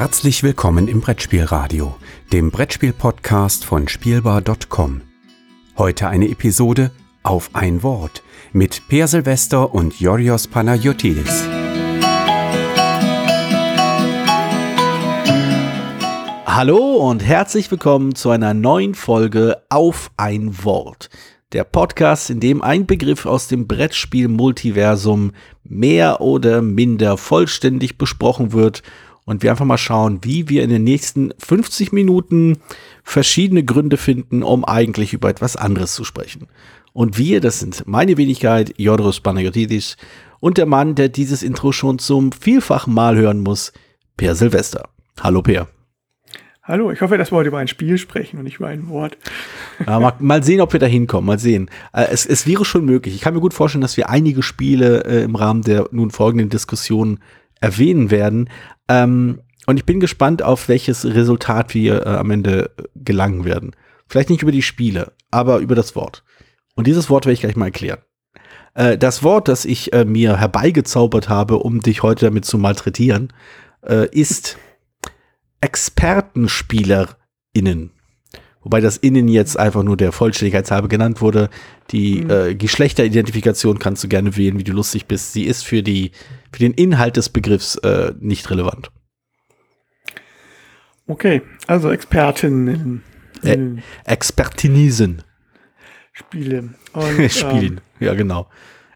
Herzlich willkommen im Brettspielradio, dem Brettspiel-Podcast von Spielbar.com. Heute eine Episode auf ein Wort mit Per Silvester und Yorios Panagiotis. Hallo und herzlich willkommen zu einer neuen Folge auf ein Wort. Der Podcast, in dem ein Begriff aus dem Brettspiel-Multiversum mehr oder minder vollständig besprochen wird und wir einfach mal schauen, wie wir in den nächsten 50 Minuten verschiedene Gründe finden, um eigentlich über etwas anderes zu sprechen. Und wir, das sind meine Wenigkeit, Jodros Panagotidis und der Mann, der dieses Intro schon zum vielfachen Mal hören muss, Per Silvester. Hallo Per. Hallo, ich hoffe, dass wir heute über ein Spiel sprechen und nicht über ein Wort. Ja, mal, mal, sehen, ob wir da hinkommen. Mal sehen. Äh, es, es, wäre schon möglich. Ich kann mir gut vorstellen, dass wir einige Spiele äh, im Rahmen der nun folgenden Diskussion erwähnen werden. Ähm, und ich bin gespannt, auf welches Resultat wir äh, am Ende gelangen werden. Vielleicht nicht über die Spiele, aber über das Wort. Und dieses Wort werde ich gleich mal erklären. Äh, das Wort, das ich äh, mir herbeigezaubert habe, um dich heute damit zu malträtieren, äh, ist ExpertenspielerInnen. Wobei das Innen jetzt einfach nur der Vollständigkeit halber genannt wurde. Die mhm. äh, Geschlechteridentifikation kannst du gerne wählen, wie du lustig bist. Sie ist für, die, für den Inhalt des Begriffs äh, nicht relevant. Okay, also Expertinnen. Äh, Expertinisen. Spiele. Und, Spielen, ähm, ja genau.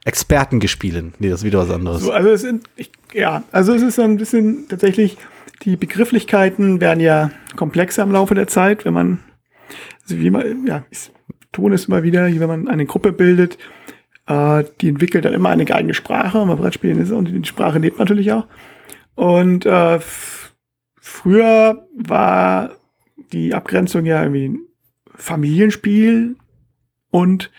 Expertengespielen. Nee, das ist wieder was anderes. So, also es sind, ich, ja, also es ist ein bisschen tatsächlich die Begrifflichkeiten werden ja komplexer im Laufe der Zeit, wenn man, also wie man, ja, ich tue es immer wieder, wenn man eine Gruppe bildet, äh, die entwickelt dann immer eine eigene Sprache, bei Brettspielen ist und die Sprache lebt natürlich auch. Und äh, früher war die Abgrenzung ja irgendwie ein Familienspiel und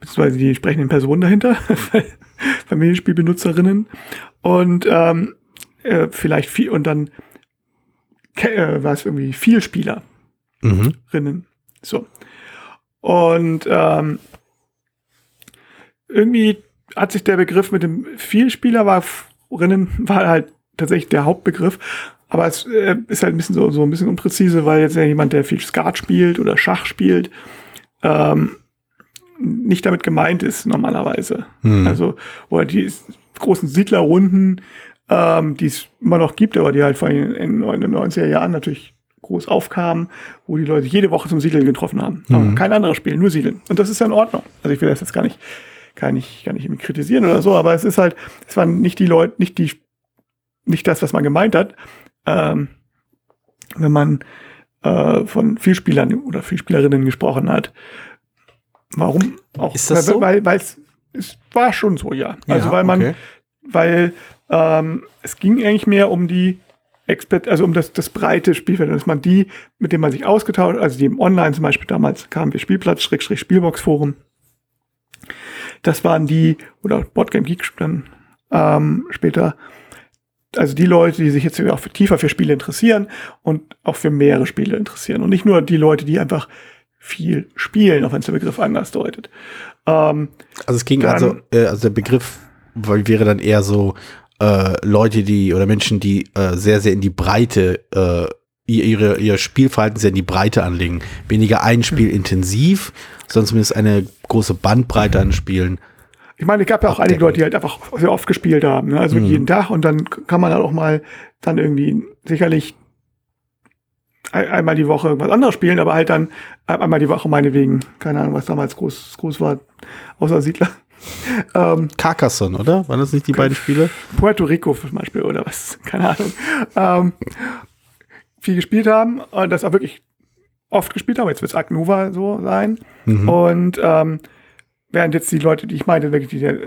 beziehungsweise die entsprechenden Personen dahinter, Familienspielbenutzerinnen. Und ähm, äh, vielleicht viel und dann äh, war es irgendwie vier Spielerinnen. Mhm. So. Und ähm, irgendwie hat sich der Begriff mit dem Vielspieler war halt tatsächlich der Hauptbegriff. Aber es äh, ist halt ein bisschen so, so ein bisschen unpräzise, weil jetzt ja jemand, der viel Skat spielt oder Schach spielt, ähm, nicht damit gemeint ist normalerweise. Mhm. Also, oder die großen Siedlerrunden ähm, die es immer noch gibt, aber die halt vor allem in den 90er Jahren natürlich groß aufkamen, wo die Leute jede Woche zum Siedeln getroffen haben. Mhm. kein anderes Spiel, nur Siedeln. Und das ist ja in Ordnung. Also ich will das jetzt gar nicht, kann ich, kann ich kritisieren oder so, aber es ist halt, es waren nicht die Leute, nicht die, nicht das, was man gemeint hat. Ähm, wenn man äh, von Vielspielern oder Vielspielerinnen gesprochen hat. Warum auch? Ist das so? Weil, weil es, es war schon so, ja. Also ja, weil man, okay. weil ähm, es ging eigentlich mehr um die Expert, also um das, das breite Spielfeld, dass man die, mit denen man sich ausgetauscht, also die im Online zum Beispiel damals kamen wir Spielplatz, Schrägstrich Spielbox Forum. Das waren die, oder Boardgame Geek dann ähm, später, also die Leute, die sich jetzt auch für, tiefer für Spiele interessieren und auch für mehrere Spiele interessieren. Und nicht nur die Leute, die einfach viel spielen, auch wenn es der Begriff anders deutet. Ähm, also es ging dann, also, äh, also der Begriff wäre dann eher so äh, Leute, die oder Menschen, die äh, sehr, sehr in die Breite äh, ihre, ihr Spielverhalten sehr in die Breite anlegen. Weniger ein Spiel mhm. intensiv, sondern zumindest eine große Bandbreite an Spielen. Ich meine, es gab ja auch einige Leute, die halt einfach sehr oft gespielt haben, ne? also mhm. jeden Tag und dann kann man dann auch mal dann irgendwie sicherlich einmal die Woche was anderes spielen, aber halt dann einmal die Woche meinetwegen, keine Ahnung, was damals groß, groß war, außer Siedler. Ähm, Carcassonne, oder? Waren das nicht die beiden Spiele? Puerto Rico zum Beispiel oder was? Keine Ahnung. Ähm, viel gespielt haben und das auch wirklich oft gespielt haben. Jetzt wird es Agnova so sein. Mhm. Und ähm, während jetzt die Leute, die ich meinte, wirklich die,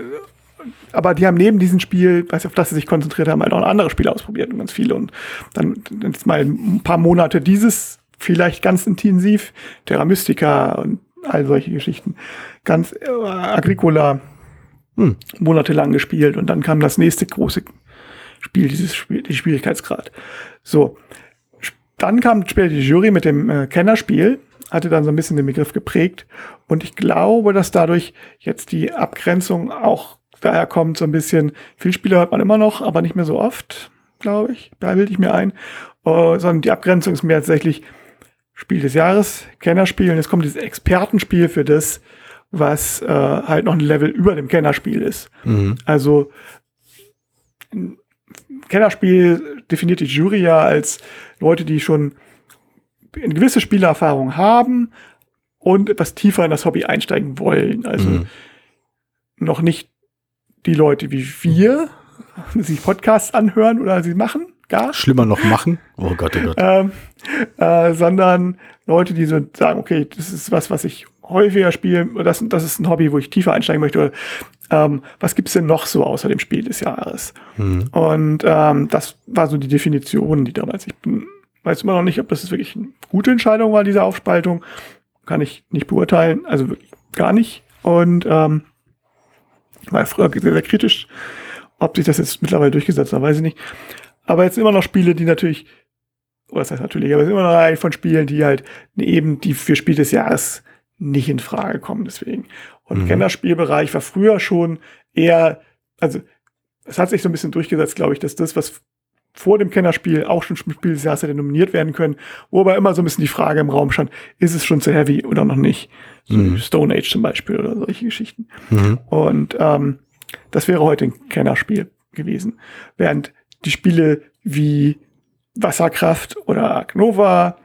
aber die haben neben diesem Spiel, weiß auf das sie sich konzentriert haben, halt auch andere Spiele ausprobiert und ganz viele. Und dann jetzt mal ein paar Monate dieses vielleicht ganz intensiv, Terra Mystica und all solche Geschichten. Ganz äh, Agricola hm. monatelang gespielt und dann kam das nächste große Spiel, dieses Spiel, die Schwierigkeitsgrad. So. Dann kam später die Jury mit dem äh, Kennerspiel, hatte dann so ein bisschen den Begriff geprägt und ich glaube, dass dadurch jetzt die Abgrenzung auch daher kommt, so ein bisschen, Vielspieler hört man immer noch, aber nicht mehr so oft. glaube ich. Da bilde ich mir ein. Uh, sondern die Abgrenzung ist mehr tatsächlich Spiel des Jahres, Kennerspiel. Und jetzt kommt dieses Expertenspiel für das, was äh, halt noch ein Level über dem Kennerspiel ist. Mhm. Also Kennerspiel definiert die Jury ja als Leute, die schon eine gewisse Spielerfahrung haben und etwas tiefer in das Hobby einsteigen wollen. Also mhm. noch nicht die Leute wie wir, die sich Podcasts anhören oder sie machen, gar. Schlimmer noch machen. Oh Gott, oh Gott. ähm, äh, sondern Leute, die so sagen, okay, das ist was, was ich häufiger spiele, das, das ist ein Hobby, wo ich tiefer einsteigen möchte. Oder, ähm, was gibt's denn noch so außer dem Spiel des Jahres? Mhm. Und ähm, das war so die Definition, die damals. Ich bin, weiß immer noch nicht, ob das wirklich eine gute Entscheidung war, diese Aufspaltung. Kann ich nicht beurteilen, also wirklich gar nicht. Und ähm, war früher sehr, sehr kritisch. Ob sich das jetzt mittlerweile durchgesetzt hat, weiß ich nicht. Aber jetzt immer noch Spiele, die natürlich, oder das heißt natürlich, aber es ist immer noch eine Reihe von Spielen, die halt eben die für Spiel des Jahres nicht in Frage kommen, deswegen. Und mhm. Kennerspielbereich war früher schon eher, also es hat sich so ein bisschen durchgesetzt, glaube ich, dass das, was vor dem Kennerspiel auch schon Spiel des Jahres hätte nominiert werden können, wo aber immer so ein bisschen die Frage im Raum stand, ist es schon zu heavy oder noch nicht? So mhm. Stone Age zum Beispiel oder solche Geschichten. Mhm. Und ähm, das wäre heute ein Kennerspiel gewesen. Während die Spiele wie Wasserkraft oder Agnova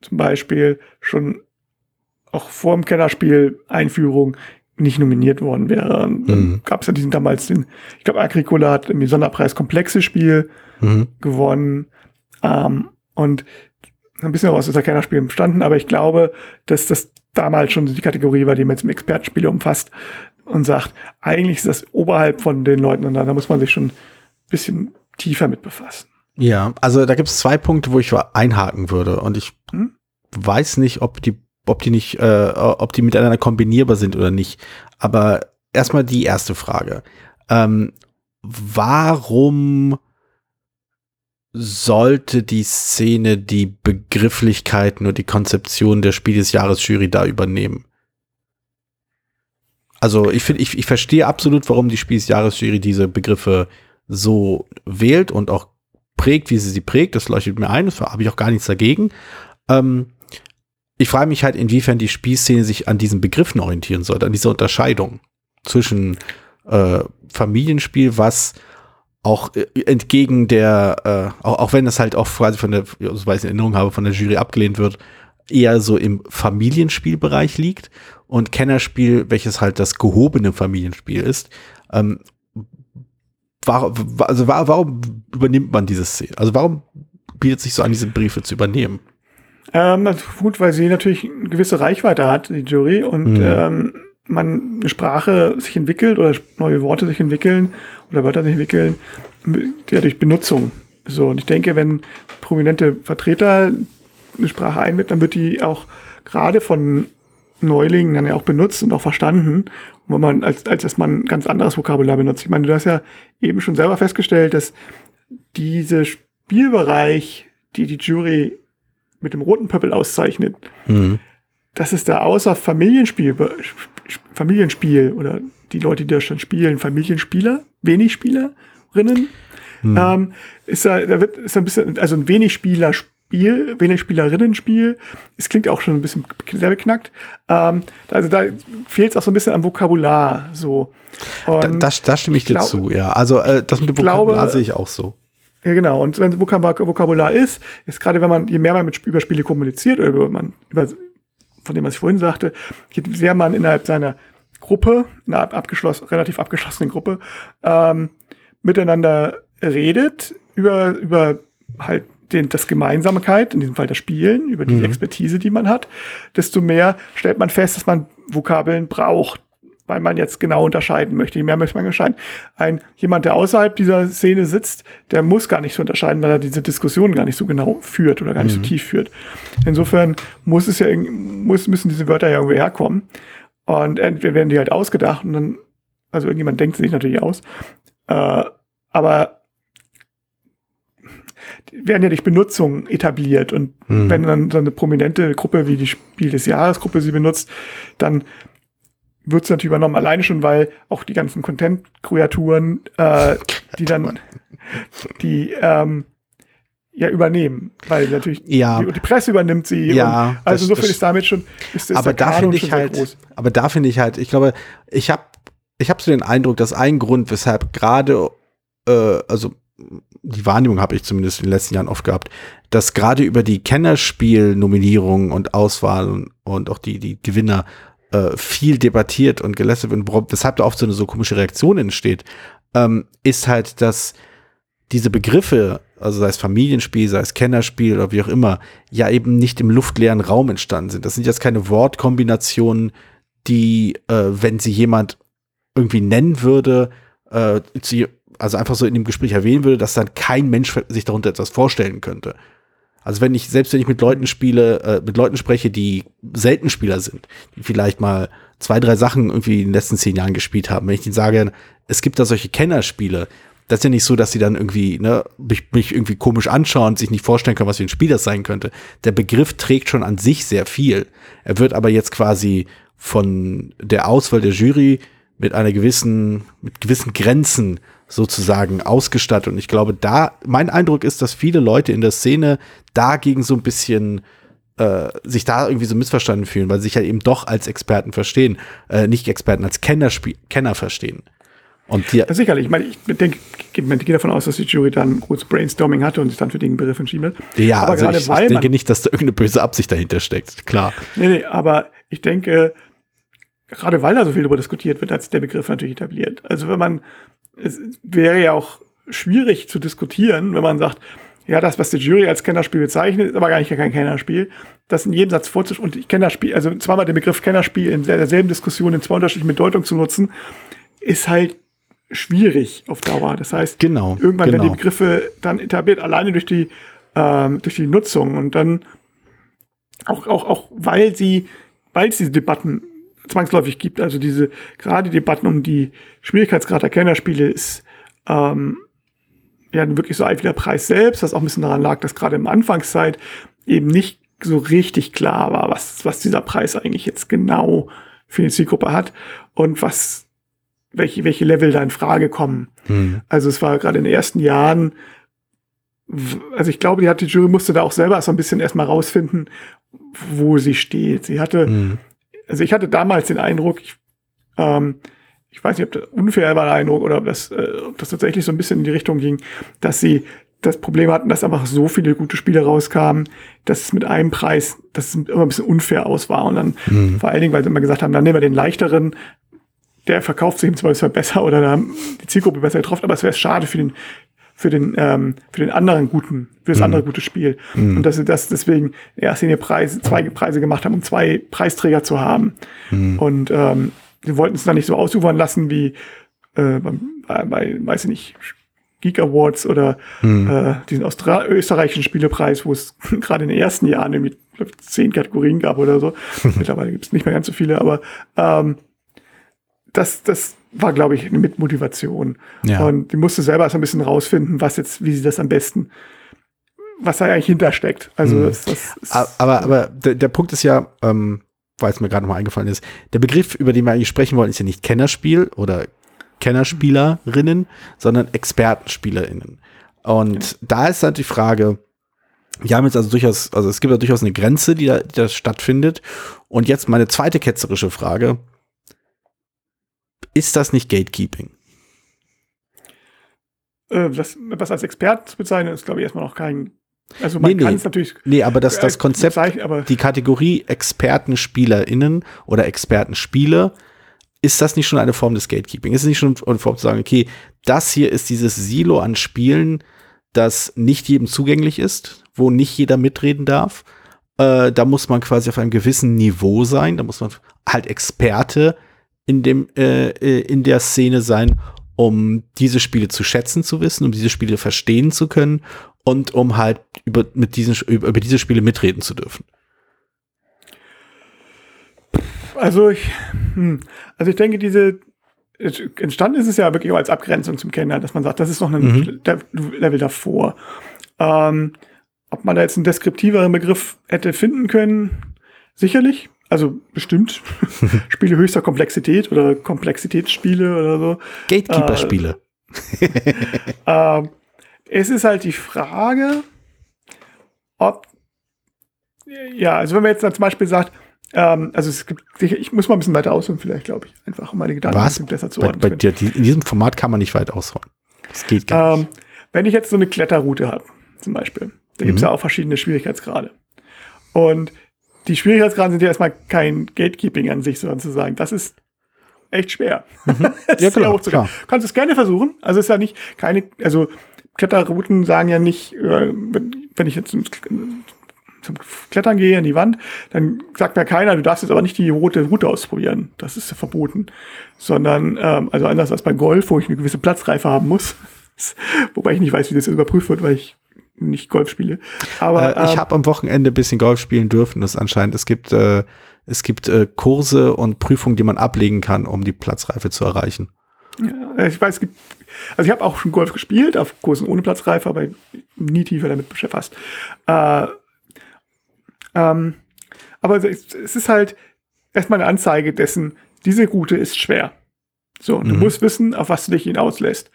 zum Beispiel schon auch vor dem Kennerspiel Einführung nicht nominiert worden wäre. Mhm. Gab es ja diesen damals den, ich glaube, Agricola hat im Sonderpreis komplexes Spiel mhm. gewonnen. Ähm, und ein bisschen aus dieser Kennerspiel bestanden, aber ich glaube, dass das damals schon die Kategorie war, die man jetzt im Expertenspiele umfasst und sagt, eigentlich ist das oberhalb von den Leuten und da, da muss man sich schon ein bisschen tiefer mit befassen. Ja, also da gibt es zwei Punkte, wo ich einhaken würde und ich hm? weiß nicht, ob die, ob die nicht, äh, ob die miteinander kombinierbar sind oder nicht. Aber erstmal die erste Frage. Ähm, warum sollte die Szene die Begrifflichkeiten und die Konzeption der Spiel des Jahres Jury da übernehmen? Also ich finde, ich, ich verstehe absolut, warum die Spiel des Jahres Jury diese Begriffe so wählt und auch prägt, wie sie sie prägt. Das leuchtet mir ein, das habe ich auch gar nichts dagegen. Ähm, ich frage mich halt, inwiefern die Spielszene sich an diesen Begriffen orientieren sollte, an dieser Unterscheidung zwischen äh, Familienspiel, was auch äh, entgegen der, äh, auch, auch wenn das halt auch quasi von der, so weiß ich in Erinnerung habe, von der Jury abgelehnt wird, eher so im Familienspielbereich liegt und Kennerspiel, welches halt das gehobene Familienspiel ist. Ähm, war, also war, warum übernimmt man diese Szene? Also warum bietet sich so an, diese Briefe zu übernehmen? Ähm, gut, weil sie natürlich eine gewisse Reichweite hat, die Jury, und mhm. ähm, man eine Sprache sich entwickelt oder neue Worte sich entwickeln oder Wörter sich entwickeln, ja, durch Benutzung. So, und ich denke, wenn prominente Vertreter eine Sprache einbinden, dann wird die auch gerade von Neulingen dann ja auch benutzt und auch verstanden, wo man, als, als dass man ganz anderes Vokabular benutzt. Ich meine, du hast ja eben schon selber festgestellt, dass diese Spielbereich, die die Jury mit dem roten Pöppel auszeichnet, mhm. dass es da außer Familienspiel, Familienspiel oder die Leute, die da schon spielen, Familienspieler, wenig Spielerinnen, mhm. ähm, ist da, da wird, ist da ein bisschen, also ein wenig Spieler Spiel, wenig Spielerinnen-Spiel. Es klingt auch schon ein bisschen sehr beknackt. Ähm, also da fehlt es auch so ein bisschen am Vokabular. So. Da, das, das stimme ich, ich dir glaub, zu, ja. Also äh, das mit dem Vokabular glaube, sehe ich auch so. Ja, genau. Und wenn Vokabular ist, ist gerade wenn man, je mehr man mit über Spiele kommuniziert, oder über, man, über, von dem, was ich vorhin sagte, je mehr man innerhalb seiner Gruppe, einer abgeschlossen, relativ abgeschlossenen Gruppe, ähm, miteinander redet, über, über halt den, das Gemeinsamkeit, in diesem Fall das Spielen, über die mhm. Expertise, die man hat, desto mehr stellt man fest, dass man Vokabeln braucht, weil man jetzt genau unterscheiden möchte. Je mehr möchte man unterscheiden. Ein, jemand, der außerhalb dieser Szene sitzt, der muss gar nicht so unterscheiden, weil er diese Diskussion gar nicht so genau führt oder gar nicht mhm. so tief führt. Insofern muss es ja, muss, müssen diese Wörter ja irgendwie herkommen. Und entweder werden die halt ausgedacht und dann, also irgendjemand denkt sich natürlich aus. Äh, aber werden ja durch Benutzung etabliert. Und mhm. wenn dann so eine prominente Gruppe wie die Spiel des Jahres Gruppe sie benutzt, dann wird es natürlich übernommen, alleine schon, weil auch die ganzen Content-Kreaturen, äh, die dann, die ähm, ja übernehmen, weil natürlich Ja. die, die Presse übernimmt sie. Ja, und, also insofern ist damit schon. Ist, ist aber da finde ich halt, groß. aber da finde ich halt, ich glaube, ich habe ich habe so den Eindruck, dass ein Grund, weshalb gerade, äh, also die Wahrnehmung habe ich zumindest in den letzten Jahren oft gehabt, dass gerade über die Kennerspiel-Nominierung und Auswahl und, und auch die, die Gewinner äh, viel debattiert und gelästert wird, worauf- weshalb da oft so eine so komische Reaktion entsteht, ähm, ist halt, dass diese Begriffe, also sei es Familienspiel, sei es Kennerspiel oder wie auch immer, ja eben nicht im luftleeren Raum entstanden sind. Das sind jetzt keine Wortkombinationen, die, äh, wenn sie jemand irgendwie nennen würde, äh, also einfach so in dem Gespräch erwähnen würde, dass dann kein Mensch sich darunter etwas vorstellen könnte. Also wenn ich, selbst wenn ich mit Leuten spiele, äh, mit Leuten spreche, die selten Spieler sind, die vielleicht mal zwei, drei Sachen irgendwie in den letzten zehn Jahren gespielt haben, wenn ich denen sage, es gibt da solche Kennerspiele, das ist ja nicht so, dass sie dann irgendwie, ne, mich, mich irgendwie komisch anschauen und sich nicht vorstellen können, was für ein Spiel das sein könnte. Der Begriff trägt schon an sich sehr viel. Er wird aber jetzt quasi von der Auswahl der Jury mit einer gewissen, mit gewissen Grenzen sozusagen ausgestattet. Und ich glaube, da, mein Eindruck ist, dass viele Leute in der Szene dagegen so ein bisschen äh, sich da irgendwie so missverstanden fühlen, weil sie sich ja eben doch als Experten verstehen, äh, nicht Experten, als Kennerspiel Kenner verstehen. Und die, Ja, sicherlich. Ich meine, ich denke, ich gehe davon aus, dass die Jury dann ein gutes Brainstorming hatte und sich dann für den Begriff entschieden hat. ja, aber also gerade ich, ich weil denke man, nicht, dass da irgendeine böse Absicht dahinter steckt. Klar. nee, nee, aber ich denke, gerade weil da so viel darüber diskutiert wird, hat sich der Begriff natürlich etabliert. Also wenn man, es wäre ja auch schwierig zu diskutieren, wenn man sagt, ja, das, was die Jury als Kennerspiel bezeichnet, ist aber gar nicht kein Kennerspiel. Das in jedem Satz vorzustellen und ich Kennerspiel, also zweimal den Begriff Kennerspiel in der- derselben Diskussion in zwei unterschiedlichen Bedeutungen zu nutzen, ist halt schwierig auf Dauer. Das heißt, Genau, irgendwann werden genau. die Begriffe dann etabliert, alleine durch die, ähm, durch die Nutzung und dann auch, auch, auch weil sie, weil es diese Debatten zwangsläufig gibt, also diese, gerade Debatten um die Schwierigkeitsgrad der Kennerspiele ist, ähm, ja, wirklich so alt wie der Preis selbst, was auch ein bisschen daran lag, dass gerade im Anfangszeit eben nicht so richtig klar war, was, was dieser Preis eigentlich jetzt genau für die Zielgruppe hat und was, welche, welche Level da in Frage kommen. Hm. Also es war gerade in den ersten Jahren, also ich glaube, die, hat, die Jury musste da auch selber so ein bisschen erstmal rausfinden, wo sie steht. Sie hatte, Hm. Also ich hatte damals den Eindruck, ich, ähm, ich weiß nicht, ob das unfair war der Eindruck oder ob das, äh, ob das tatsächlich so ein bisschen in die Richtung ging, dass sie das Problem hatten, dass einfach so viele gute Spiele rauskamen, dass es mit einem Preis, dass es immer ein bisschen unfair aus war. Und dann vor allen Dingen, weil sie immer gesagt haben, dann nehmen wir den leichteren, der verkauft sich im Zweifelsfall besser oder da haben die Zielgruppe besser getroffen, aber es wäre schade für den, für den, ähm, für den anderen guten, für das andere gute Spiel. Und dass sie das deswegen in erster Linie Preise, zwei Preise gemacht haben, um zwei Preisträger zu haben. Und ähm, sie wollten es dann nicht so ausufern lassen wie äh, bei, bei, weiß ich nicht, Geek Awards oder äh, diesen Austra österreichischen Spielepreis, wo es gerade in den ersten Jahren irgendwie zehn Kategorien gab oder so. Mittlerweile gibt es nicht mehr ganz so viele, aber ähm, das, das war, glaube ich, eine Mitmotivation. Ja. Und die musste selber so ein bisschen rausfinden, was jetzt, wie sie das am besten, was da eigentlich hintersteckt. Also das, das ist, Aber, aber der, der Punkt ist ja, ähm, weil es mir gerade noch mal eingefallen ist, der Begriff, über den wir eigentlich sprechen wollen, ist ja nicht Kennerspiel oder Kennerspielerinnen, sondern Expertenspielerinnen. Und da ist halt die Frage, wir haben jetzt also durchaus, also es gibt ja durchaus eine Grenze, die da, die da stattfindet. Und jetzt meine zweite ketzerische Frage. Ist das nicht Gatekeeping? äh, das, was als Expert zu bezeichnen, ist, glaube ich, erstmal noch kein. Also man Nee, kann es natürlich. Nee, aber das, das äh, Konzept, bezeichnen, aber die Kategorie ExpertenspielerInnen oder Expertenspiele, ist das nicht schon eine Form des Gatekeeping? Ist es nicht schon eine Form zu sagen, okay, das hier ist dieses Silo an Spielen, das nicht jedem zugänglich ist, wo nicht jeder mitreden darf? Äh, da muss man quasi auf einem gewissen Niveau sein, da muss man halt Experte in dem äh, äh, in der Szene sein, um diese Spiele zu schätzen zu wissen, um diese Spiele verstehen zu können und um halt über mit diesen über, über diese Spiele mitreden zu dürfen. Also ich, hm, also ich denke, diese es- entstanden ist es ja wirklich auch als Abgrenzung zum Kenner, dass man sagt, das ist noch ein Mhm. Le- Level davor. Ähm, ob man da jetzt einen deskriptiveren Begriff hätte finden können, sicherlich. Also bestimmt Spiele höchster Komplexität oder Komplexitätsspiele oder so. Gatekeeper-Spiele. Ähm, es ist halt die Frage, ob, ja, also wenn man jetzt dann zum Beispiel sagt, ähm, also es gibt, ich muss mal ein bisschen weiter ausholen vielleicht, glaube ich, einfach um meine Gedanken Was? besser zu Bei, ordnen. bei dir, die, in diesem Format kann man nicht weit ausholen. Das geht gar Ähm, nicht. wenn ich jetzt so eine Kletterroute habe, zum Beispiel, da gibt's Mhm. ja auch verschiedene Schwierigkeitsgrade. Und die Schwierigkeitsgrade sind ja erstmal kein Gatekeeping an sich, sondern zu sagen, das ist echt schwer. Mhm. Ja, klar, klar. Kannst es gerne versuchen. Also es ist ja nicht keine, also Kletterrouten sagen ja nicht, äh, wenn, ich jetzt zum, Klettern gehe an die Wand, dann sagt mir keiner, du darfst jetzt aber nicht die rote Route ausprobieren. Das ist ja verboten. Sondern, ähm, also anders als bei Golf, wo ich eine gewisse Platzreife haben muss. Wobei ich nicht weiß, wie das überprüft wird, weil ich nicht Golf spiele. Aber Äh, ich ähm, habe am Wochenende ein bisschen Golf spielen dürfen. Das anscheinend, es gibt, äh, es gibt äh, Kurse und Prüfungen, die man ablegen kann, um die Platzreife zu erreichen. Ja, ich weiß, es gibt, also ich habe auch schon Golf gespielt, auf Kursen ohne Platzreife, aber nie tiefer damit befasst. Äh, ähm, aber es, es ist halt erstmal eine Anzeige dessen, diese Route ist schwer. So, und du Mhm. musst wissen, auf was du dich hinauslässt.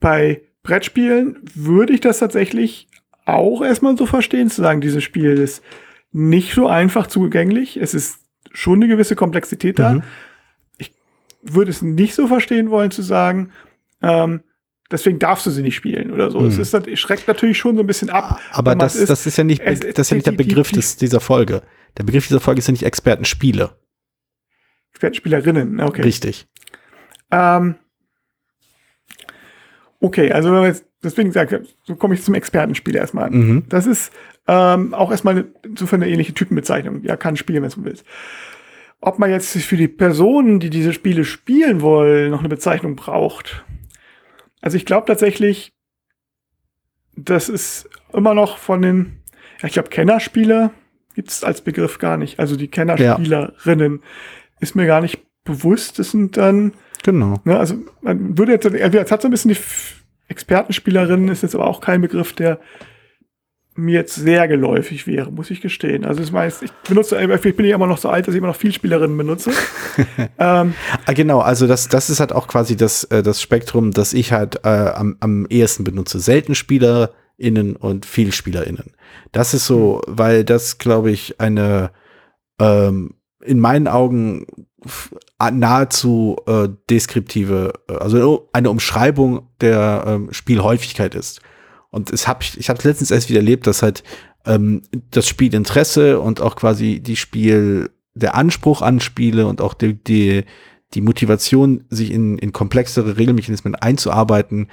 Bei Brettspielen würde ich das tatsächlich auch erstmal so verstehen, zu sagen, dieses Spiel ist nicht so einfach zugänglich. Es ist schon eine gewisse Komplexität da Mhm. würde es nicht so verstehen wollen zu sagen, ähm, deswegen darfst du sie nicht spielen oder so. Es Hm. ist, es schreckt natürlich schon so ein bisschen ab. Aber das, es das ist ja nicht, es- das ist ja nicht der Begriff des, dieser Folge. Der Begriff dieser Folge ist ja nicht Expertenspiele. Expertenspielerinnen, okay. Richtig. Ähm, okay, also wenn wir jetzt, deswegen sage ich, so komme ich zum Expertenspiel erstmal. Mhm. Das ist ähm, auch erstmal eine, insofern eine ähnliche Typenbezeichnung. Ja, kann spielen, wenn du willst. Ob man jetzt für die Personen, die diese Spiele spielen wollen, noch eine Bezeichnung braucht. Also ich glaube tatsächlich, das ist immer noch von den, ja, ich glaube, Kennerspieler gibt es als Begriff gar nicht. Also die Kennerspielerinnen ist mir gar nicht bewusst. Das sind dann Genau. Ne, also man würde jetzt, also es hat so ein bisschen die Expertenspielerin, ist jetzt aber auch kein Begriff, der mir jetzt sehr geläufig wäre, muss ich gestehen. Also ich weiß, ich benutze, ich bin ja immer noch so alt, dass ich immer noch viel Spielerinnen benutze. ähm, Ah, genau, also das, das ist halt auch quasi das, äh, das Spektrum, das ich halt äh, am, am ehesten benutze. Selten SpielerInnen und viel SpielerInnen. Das ist so, weil das, glaube ich, eine ähm, in meinen Augen nahezu äh, deskriptive, äh, also eine Umschreibung der ähm, Spielhäufigkeit ist. Und es hab ich, ich habe letztens erst wieder erlebt, dass halt ähm, das Spielinteresse und auch quasi die Spiel, der Anspruch an Spiele und auch die, die, die Motivation, sich in, in komplexere Regelmechanismen einzuarbeiten,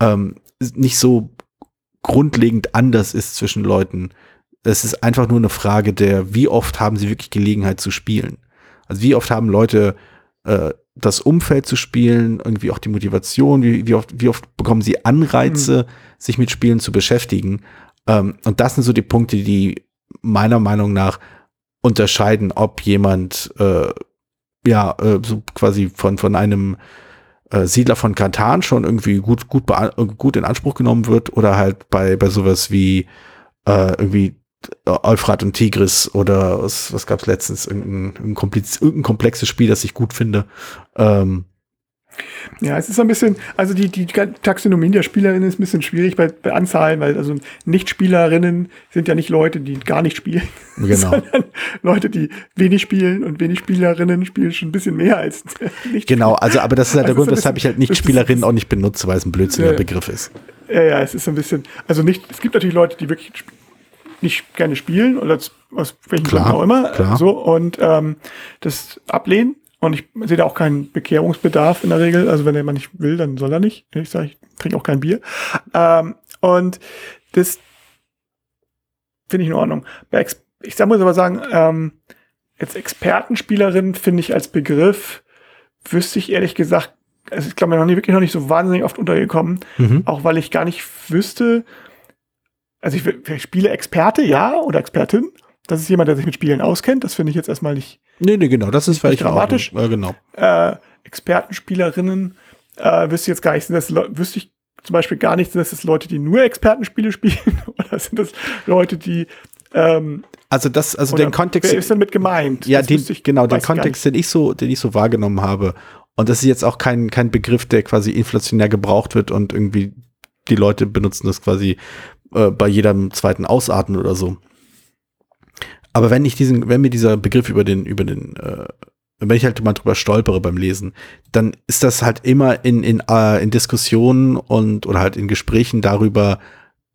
ähm, nicht so grundlegend anders ist zwischen Leuten. Es ist einfach nur eine Frage der, wie oft haben sie wirklich Gelegenheit zu spielen. Also wie oft haben Leute äh, das Umfeld zu spielen, irgendwie auch die Motivation, wie, wie, oft, wie oft bekommen sie Anreize, sich mit Spielen zu beschäftigen. Ähm, und das sind so die Punkte, die meiner Meinung nach unterscheiden, ob jemand äh, ja äh, so quasi von, von einem äh, Siedler von Katan schon irgendwie gut, gut, bea- gut in Anspruch genommen wird oder halt bei, bei sowas wie äh, irgendwie Euphrat und Tigris oder was, was gab es letztens? Irgendein, irgendein, komplexes Spiel, das ich gut finde. Ähm, ja, es ist so ein bisschen, also die, die Taxonomie der Spielerinnen ist ein bisschen schwierig bei, bei Anzahlen, weil also Nicht-Spielerinnen sind ja nicht Leute, die gar nicht spielen, genau. sondern Leute, die wenig spielen und wenig Spielerinnen spielen schon ein bisschen mehr als nicht. Genau, also aber das ist halt der Also Grund, so ein weshalb ich halt bisschen- nicht das ist- Spielerinnen auch nicht benutze, weil es ein blödsinniger Ja. Begriff ist. Ja, ja, es ist so ein bisschen, also nicht, es gibt natürlich Leute, die wirklich nicht gerne spielen oder aus, welchen Klar, Gründen auch immer, klar. so und ähm, das ablehnen. Und ich sehe da auch keinen Bekehrungsbedarf in der Regel. Also wenn jemand nicht will, dann soll er nicht. Ich sage, ich trinke auch kein Bier. Ähm, und das finde ich in Ordnung. Ich muss aber sagen, ähm, jetzt Expertenspielerin finde ich als Begriff, wüsste ich ehrlich gesagt, also ich glaube, mir noch nie, wirklich noch nicht so wahnsinnig oft untergekommen. Mhm. Auch weil ich gar nicht wüsste, also ich, ich spiele Experte, ja, oder Expertin. Das ist jemand, der sich mit Spielen auskennt. Das finde ich jetzt erstmal nicht Nee, nee, genau, das ist in dramatisch. Ja, genau. äh, Expertenspielerinnen. Äh, wüsste ich jetzt gar nicht, sind das Leu- wüsste ich zum Beispiel gar nicht, sind das jetzt Leute, die nur Expertenspiele spielen oder sind das Leute, die ähm, Also das, also den Kontext, wer ist damit gemeint? ja, den, ich- genau, den Kontext, den ich so, den ich so wahrgenommen habe. Und das ist jetzt auch kein, kein Begriff, der quasi inflationär gebraucht wird und irgendwie die Leute benutzen das quasi äh, bei jedem zweiten Ausatmen oder so. Aber wenn ich diesen, wenn mir dieser Begriff über den, über den, äh, wenn ich halt mal drüber stolpere beim Lesen, dann ist das halt immer in, in, äh, in Diskussionen und oder halt in Gesprächen darüber,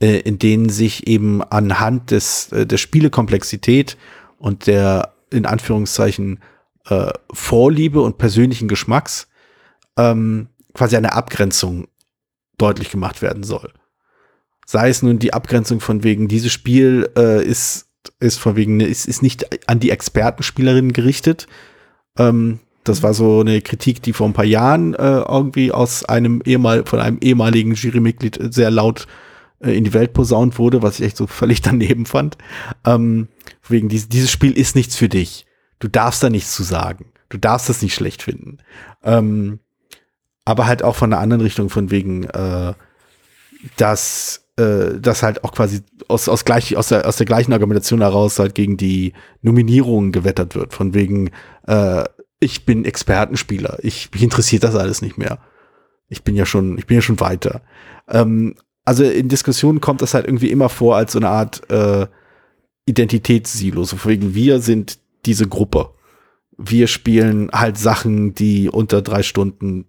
äh, in denen sich eben anhand des, äh, der Spielekomplexität und der in Anführungszeichen äh, Vorliebe und persönlichen Geschmacks ähm, quasi eine Abgrenzung deutlich gemacht werden soll. Sei es nun die Abgrenzung von wegen, dieses Spiel äh, ist, ist von wegen, ist, ist nicht an die Expertenspielerinnen gerichtet. Ähm, das war so eine Kritik, die vor ein paar Jahren äh, irgendwie aus einem ehemal, von einem ehemaligen Jurymitglied sehr laut äh, in die Welt posaunt wurde, was ich echt so völlig daneben fand. Ähm, wegen dieses, dieses Spiel ist nichts für dich. Du darfst da nichts zu sagen. Du darfst das nicht schlecht finden. Ähm, aber halt auch von einer anderen Richtung, von wegen, äh, dass äh, das halt auch quasi aus, aus, gleich, aus, der, aus der gleichen Argumentation heraus halt gegen die Nominierungen gewettert wird. Von wegen, äh, ich bin Expertenspieler, ich, mich interessiert das alles nicht mehr. Ich bin ja schon, ich bin ja schon weiter. Ähm, also in Diskussionen kommt das halt irgendwie immer vor als so eine Art äh, Identitätssilo. So wegen wir sind diese Gruppe. Wir spielen halt Sachen, die unter drei Stunden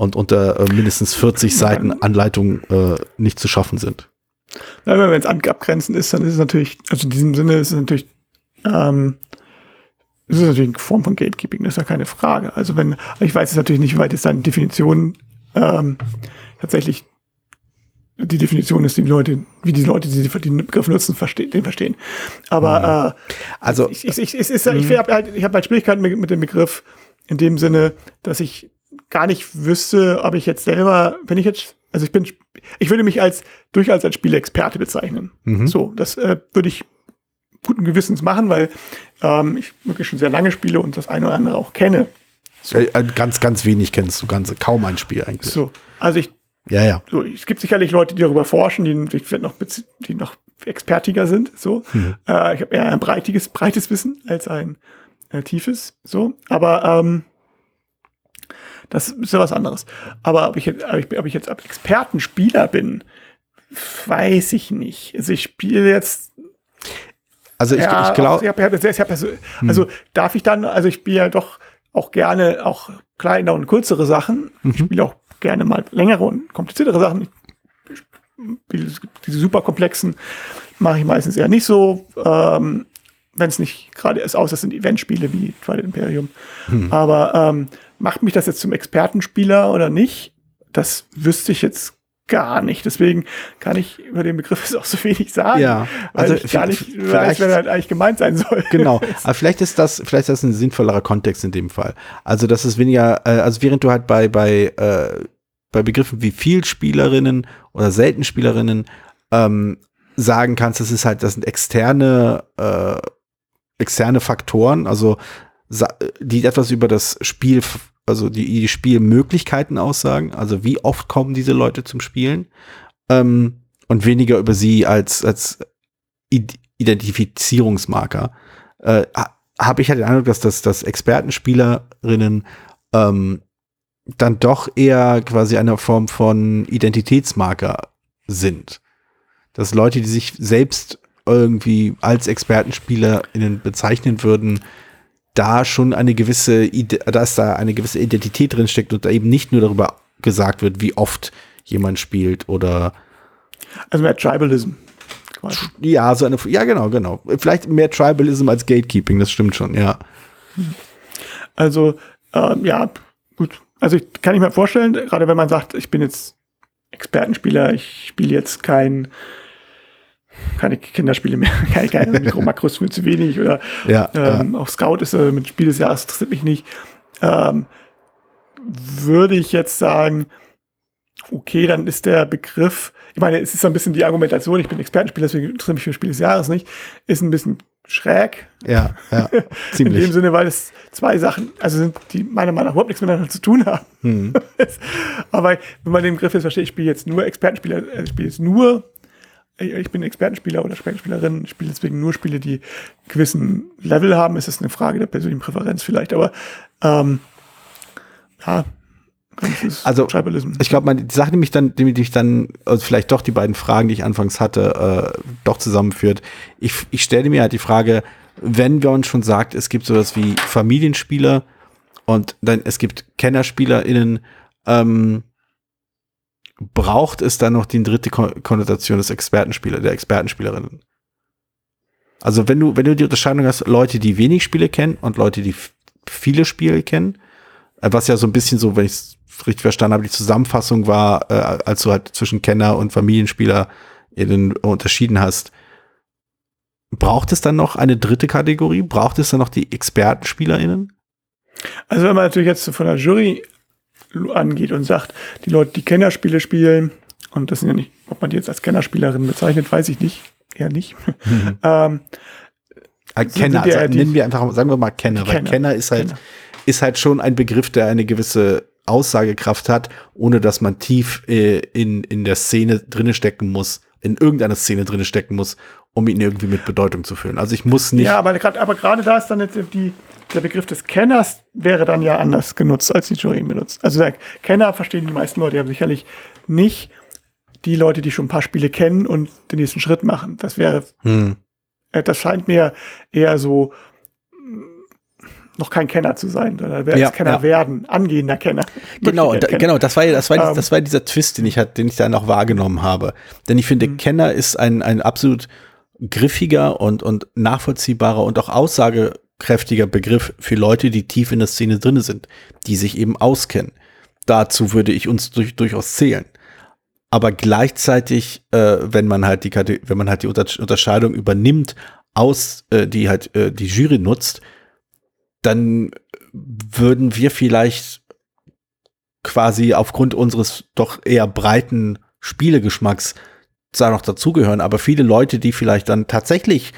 und unter äh, mindestens 40 Seiten Anleitung äh, nicht zu schaffen sind. Ja, wenn es abgrenzen ist, dann ist es natürlich, also in diesem Sinne ist es natürlich, ähm, es ist natürlich eine Form von Gatekeeping, das ist ja keine Frage. Also wenn, ich weiß jetzt natürlich nicht, wie weit jetzt deine Definition ähm, tatsächlich die Definition ist, die Leute, wie die Leute, die den Begriff nutzen, verstehen, den verstehen. Aber mhm. äh, also ich, ich, ich, ich, ich, ich, ich habe halt, hab halt Schwierigkeiten mit, mit dem Begriff in dem Sinne, dass ich gar nicht wüsste, ob ich jetzt selber, wenn ich jetzt, also ich bin, ich würde mich als durchaus als Spielexperte bezeichnen. Mhm. So, das äh, würde ich guten Gewissens machen, weil ähm, ich wirklich schon sehr lange spiele und das eine oder andere auch kenne. So. Äh, ganz, ganz wenig kennst du ganz, kaum ein Spiel eigentlich. So, also ich ja, ja. So, es gibt sicherlich Leute, die darüber forschen, die, die noch, die noch expertiger sind. So, mhm. äh, ich habe eher ein breites, breites Wissen als ein äh, tiefes. So, aber ähm, das ist ja was anderes. Aber ob ich jetzt, ob ich, ob ich jetzt Expertenspieler bin, weiß ich nicht. Also ich spiele jetzt. Also ich, ja, ich glaube. Hm. Also darf ich dann, also ich spiele ja doch auch gerne auch kleine und kürzere Sachen. Mhm. Ich spiele auch gerne mal längere und kompliziertere Sachen. diese super komplexen mache ich meistens eher nicht so, ähm, wenn es nicht gerade ist, außer es sind Eventspiele wie Twilight Imperium. Hm. Aber ähm, macht mich das jetzt zum Expertenspieler oder nicht? Das wüsste ich jetzt gar nicht. Deswegen kann ich über den Begriff jetzt auch so wenig sagen. Ja, also ich gar nicht weiß, wer das eigentlich gemeint sein soll. Genau. Aber vielleicht ist das, vielleicht ist das ein sinnvollerer Kontext in dem Fall. Also, das ist weniger, äh, also während du halt bei, bei, äh, bei Begriffen wie Vielspielerinnen oder Seltenspielerinnen ähm, sagen kannst, das ist halt, das sind externe, äh, externe Faktoren, also die etwas über das Spiel, also die, die Spielmöglichkeiten aussagen, also wie oft kommen diese Leute zum Spielen ähm, und weniger über sie als, als Identifizierungsmarker. Äh, Habe ich halt den Eindruck, dass das dass Expertenspielerinnen ähm, dann doch eher quasi eine Form von Identitätsmarker sind. Dass Leute, die sich selbst irgendwie als ExpertenspielerInnen bezeichnen würden, da schon eine gewisse, dass da eine gewisse Identität drin steckt und da eben nicht nur darüber gesagt wird, wie oft jemand spielt oder. Also mehr Tribalism. Quasi. Ja, so eine, ja, genau, genau. Vielleicht mehr Tribalism als Gatekeeping, das stimmt schon, ja. Also, ähm, ja, gut. Also, ich kann ich mir vorstellen, gerade wenn man sagt, ich bin jetzt Expertenspieler, ich spiele jetzt kein keine Kinderspiele mehr, keine, keine Mikro-Makros für zu wenig oder ja, ähm, ja. auch Scout ist äh, mit Spiel des Jahres, interessiert mich nicht. Ähm, würde ich jetzt sagen, okay, dann ist der Begriff, ich meine, es ist ein bisschen die Argumentation, ich bin Expertenspieler, deswegen interessiert mich für Spiel des Jahres nicht, ist ein bisschen schräg. Ja, ja, ziemlich. In dem Sinne, weil es zwei Sachen, also sind, die meiner Meinung nach überhaupt nichts miteinander zu tun haben. Hm. Aber wenn man den Begriff jetzt versteht, ich spiele jetzt nur Expertenspieler, äh, ich spiele jetzt nur ich bin Expertenspieler oder Expertenspielerin, spiele deswegen nur Spiele, die gewissen Level haben. Es ist eine Frage der persönlichen Präferenz vielleicht, aber ähm, ja, also ich glaube, die Sache, die mich dann, die mich dann, also vielleicht doch die beiden Fragen, die ich anfangs hatte, äh, doch zusammenführt. Ich, ich stelle mir halt die Frage, wenn wir uns schon sagt, es gibt sowas wie Familienspieler und dann es gibt KennerspielerInnen, ähm, braucht es dann noch die dritte Konnotation des Expertenspieler, der Expertenspielerinnen? Also wenn du, wenn du die Unterscheidung hast, Leute, die wenig Spiele kennen und Leute, die viele Spiele kennen, äh, was ja so ein bisschen so, wenn ich es richtig verstanden habe, die Zusammenfassung war, äh, als du halt zwischen Kenner und Familienspieler eben unterschieden hast. Braucht es dann noch eine dritte Kategorie? Braucht es dann noch die ExpertenspielerInnen? Also wenn man natürlich jetzt von der Jury angeht und sagt, die Leute, die Kennerspiele spielen, und das sind ja nicht, ob man die jetzt als Kennerspielerin bezeichnet, weiß ich nicht, eher nicht. Mhm. ähm, äh, Kenner, also, nennen wir einfach, sagen wir mal Kenner, weil Kenner, Kenner ist halt, Kenner. ist halt schon ein Begriff, der eine gewisse Aussagekraft hat, ohne dass man tief äh, in, in der Szene drinne stecken muss, in irgendeiner Szene drinne stecken muss, um ihn irgendwie mit Bedeutung zu füllen. Also ich muss nicht. Ja, aber gerade aber gerade da ist dann jetzt die, der Begriff des Kenners wäre dann ja anders genutzt, als die Jury benutzt. Also der Kenner verstehen die meisten Leute ja sicherlich nicht die Leute, die schon ein paar Spiele kennen und den nächsten Schritt machen. Das wäre, hm. äh, das scheint mir eher so noch kein Kenner zu sein, sondern wer ja, Kenner ja. werden, angehender Kenner. Genau, da, genau, das war ja, das war, ähm, das war dieser Twist, den ich hat, den ich da noch wahrgenommen habe. Denn ich finde, mhm. Kenner ist ein, ein absolut griffiger und, und nachvollziehbarer und auch aussagekräftiger Begriff für Leute, die tief in der Szene drin sind, die sich eben auskennen. Dazu würde ich uns durch, durchaus zählen. Aber gleichzeitig, äh, wenn man halt die wenn man halt die Unterscheidung übernimmt, aus, äh, die halt äh, die Jury nutzt, dann würden wir vielleicht quasi aufgrund unseres doch eher breiten Spielegeschmacks zwar noch dazugehören, aber viele Leute, die vielleicht dann tatsächlich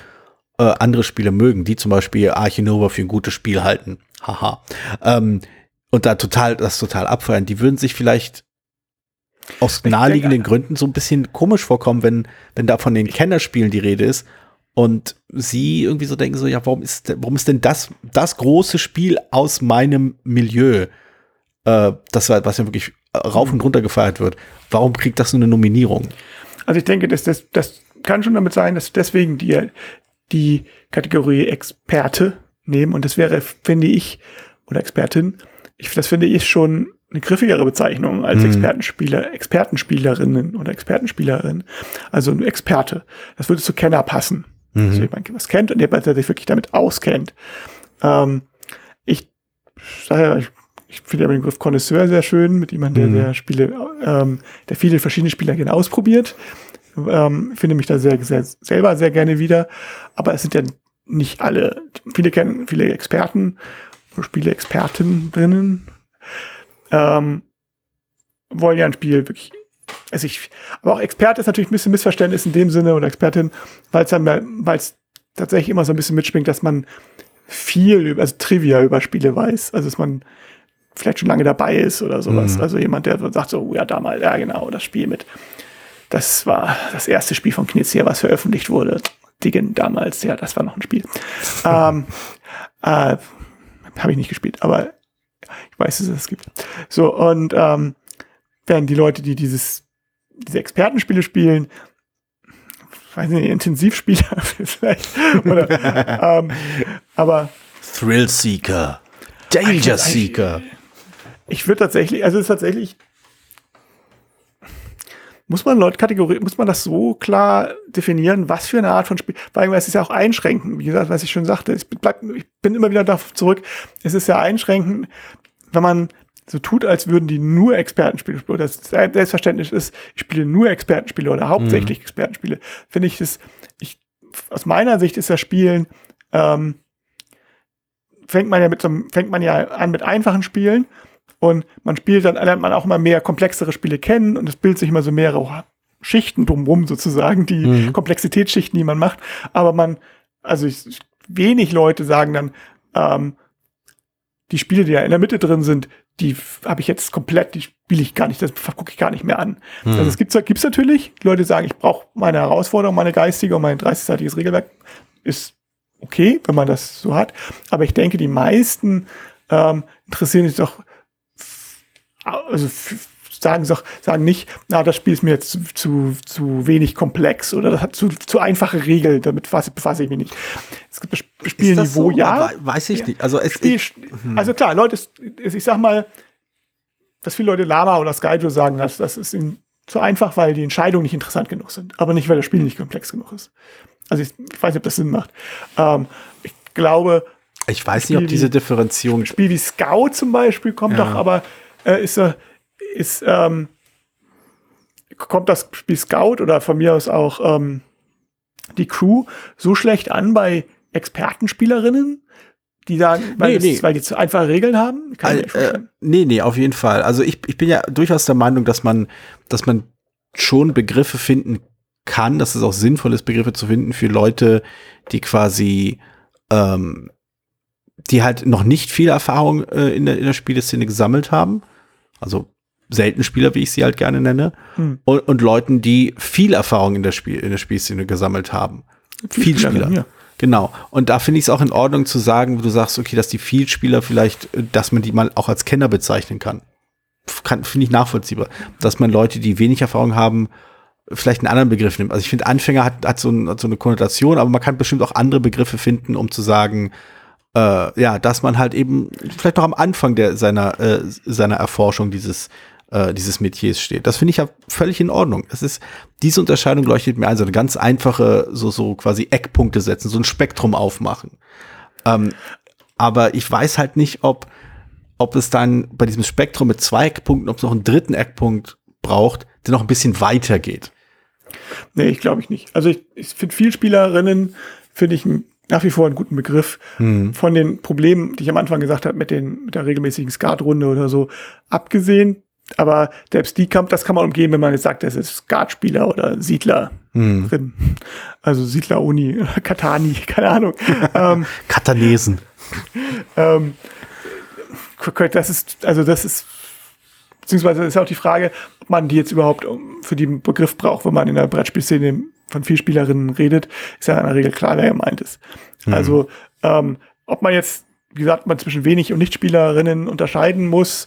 äh, andere Spiele mögen, die zum Beispiel Archinova für ein gutes Spiel halten, haha, ähm, und da total, das total abfeiern, die würden sich vielleicht aus naheliegenden Gründen so ein bisschen komisch vorkommen, wenn, wenn da von den Kennerspielen die Rede ist und sie irgendwie so denken so, ja, warum ist, warum ist denn das, das große Spiel aus meinem Milieu, äh, das was ja wirklich rauf und runter gefeiert wird, warum kriegt das so eine Nominierung? Also ich denke, dass das, das kann schon damit sein, dass deswegen die, die Kategorie Experte nehmen und das wäre, finde ich, oder Expertin, ich, das finde ich schon eine griffigere Bezeichnung als mhm. Expertenspieler, Expertenspielerinnen oder Expertenspielerin. Also ein Experte. Das würde zu Kenner passen. Mhm. Also jemand, was kennt und jemand, der sich wirklich damit auskennt. Ähm, ich ja, ich, ich finde den Begriff Connoisseur sehr schön, mit jemandem, der, mhm. der Spiele, ähm, der viele verschiedene Spieler gerne ausprobiert. Ähm, finde mich da sehr, sehr, selber sehr gerne wieder. Aber es sind ja nicht alle, viele kennen, viele Experten, Spiele-Experten drinnen, ähm, wollen ja ein Spiel wirklich also ich, aber auch Experte ist natürlich ein bisschen Missverständnis in dem Sinne oder Expertin, weil es dann, weil es tatsächlich immer so ein bisschen mitschwingt, dass man viel über, also Trivia über Spiele weiß, also dass man vielleicht schon lange dabei ist oder sowas. Mhm. Also jemand, der sagt so, ja, damals, ja genau, das Spiel mit, das war das erste Spiel von Knizia, was veröffentlicht wurde. Diggen damals, ja, das war noch ein Spiel. ähm, äh, Habe ich nicht gespielt, aber ich weiß, dass es gibt. So, und ähm, werden die Leute, die dieses, diese Expertenspiele spielen, weiß nicht, Intensivspieler vielleicht, oder, ähm, aber Thrill Seeker, Danger Seeker. Ich, ich würde tatsächlich, also es ist tatsächlich, muss man Leute Kategorie, muss man das so klar definieren, was für eine Art von Spiel, weil es ist ja auch einschränken, wie gesagt, was ich schon sagte, ich, bleib, ich bin immer wieder darauf zurück, es ist ja einschränken, wenn man so tut, als würden die nur Expertenspiele spielen. Das Selbstverständnis ist, ich spiele nur Expertenspiele oder hauptsächlich mhm. Expertenspiele. Finde ich das, ich, aus meiner Sicht ist das Spielen, ähm, fängt man ja mit so einem, fängt man ja an mit einfachen Spielen und man spielt dann, lernt man auch immer mehr komplexere Spiele kennen und es bildet sich immer so mehrere Schichten drumrum sozusagen, die mhm. Komplexitätsschichten, die man macht. Aber man, also ich, wenig Leute sagen dann, ähm, die Spiele, die ja in der Mitte drin sind, die habe ich jetzt komplett, die spiele ich gar nicht, das gucke ich gar nicht mehr an. Hm. Also es gibt es natürlich, die Leute sagen, ich brauche meine Herausforderung, meine geistige und mein 30-seitiges Regelwerk ist okay, wenn man das so hat. Aber ich denke, die meisten ähm, interessieren sich doch also sagen, sagen nicht, na, das Spiel ist mir jetzt zu, zu, zu wenig komplex oder das hat zu, zu einfache Regeln, damit befasse ich mich nicht. Es gibt das Spielniveau, so? ja. Weiß ich nicht. Also, es Spiel, hm. also klar, Leute, ich sag mal, dass viele Leute Lama oder Skyjo sagen, dass das ist ihnen zu einfach, weil die Entscheidungen nicht interessant genug sind, aber nicht, weil das Spiel nicht komplex genug ist. Also ich, ich weiß nicht, ob das Sinn macht. Ähm, ich glaube. Ich weiß nicht, ob diese Differenzierung. Ein Spiel wie Scout zum Beispiel kommt ja. doch, aber äh, ist, äh, ist ähm, kommt das Spiel Scout oder von mir aus auch ähm, die Crew so schlecht an bei Expertenspielerinnen, die sagen, weil, nee, nee. weil die zu einfache Regeln haben? Kann äh, äh, nee, nee, auf jeden Fall. Also ich, ich bin ja durchaus der Meinung, dass man, dass man schon Begriffe finden kann, dass es auch sinnvoll ist, Begriffe zu finden für Leute, die quasi ähm, die halt noch nicht viel Erfahrung äh, in, der, in der Spieleszene gesammelt haben. Also selten Spieler, wie ich sie halt gerne nenne. Hm. Und, und Leuten, die viel Erfahrung in der, Spiel, in der Spielszene gesammelt haben. Viel Spieler. Ja. Genau. Und da finde ich es auch in Ordnung zu sagen, wo du sagst, okay, dass die Vielspieler vielleicht, äh, dass man die mal auch als Kenner bezeichnen kann. kann finde ich nachvollziehbar. Dass man Leute, die wenig Erfahrung haben, vielleicht einen anderen Begriff nimmt. Also ich finde, Anfänger hat, hat, so ein, hat so eine Konnotation, aber man kann bestimmt auch andere Begriffe finden, um zu sagen, äh, ja, dass man halt eben vielleicht noch am Anfang der, seiner, äh, seiner Erforschung dieses, äh, dieses Metiers steht. Das finde ich ja völlig in Ordnung. Es ist, diese Unterscheidung leuchtet mir ein, so eine ganz einfache, so, so quasi Eckpunkte setzen, so ein Spektrum aufmachen. Ähm, aber ich weiß halt nicht, ob, ob es dann bei diesem Spektrum mit zwei Eckpunkten, ob es noch einen dritten Eckpunkt braucht, der noch ein bisschen weiter geht. Nee, ich glaube ich nicht. Also ich, ich finde Vielspielerinnen, finde ich nach wie vor einen guten Begriff. Mhm. Von den Problemen, die ich am Anfang gesagt habe, mit, den, mit der regelmäßigen Skatrunde oder so, abgesehen, aber selbst die kann, das kann man umgehen, wenn man jetzt sagt, das ist Skatspieler oder Siedler hm. drin. Also Siedler-Uni, Katani, keine Ahnung. ähm, Katanesen. ähm, das ist, also das ist, beziehungsweise ist auch die Frage, ob man die jetzt überhaupt für den Begriff braucht, wenn man in der Brettspielszene von Vielspielerinnen redet, ist ja in der Regel klar, wer gemeint ist. Hm. Also, ähm, ob man jetzt, wie gesagt, man zwischen wenig und Nichtspielerinnen unterscheiden muss,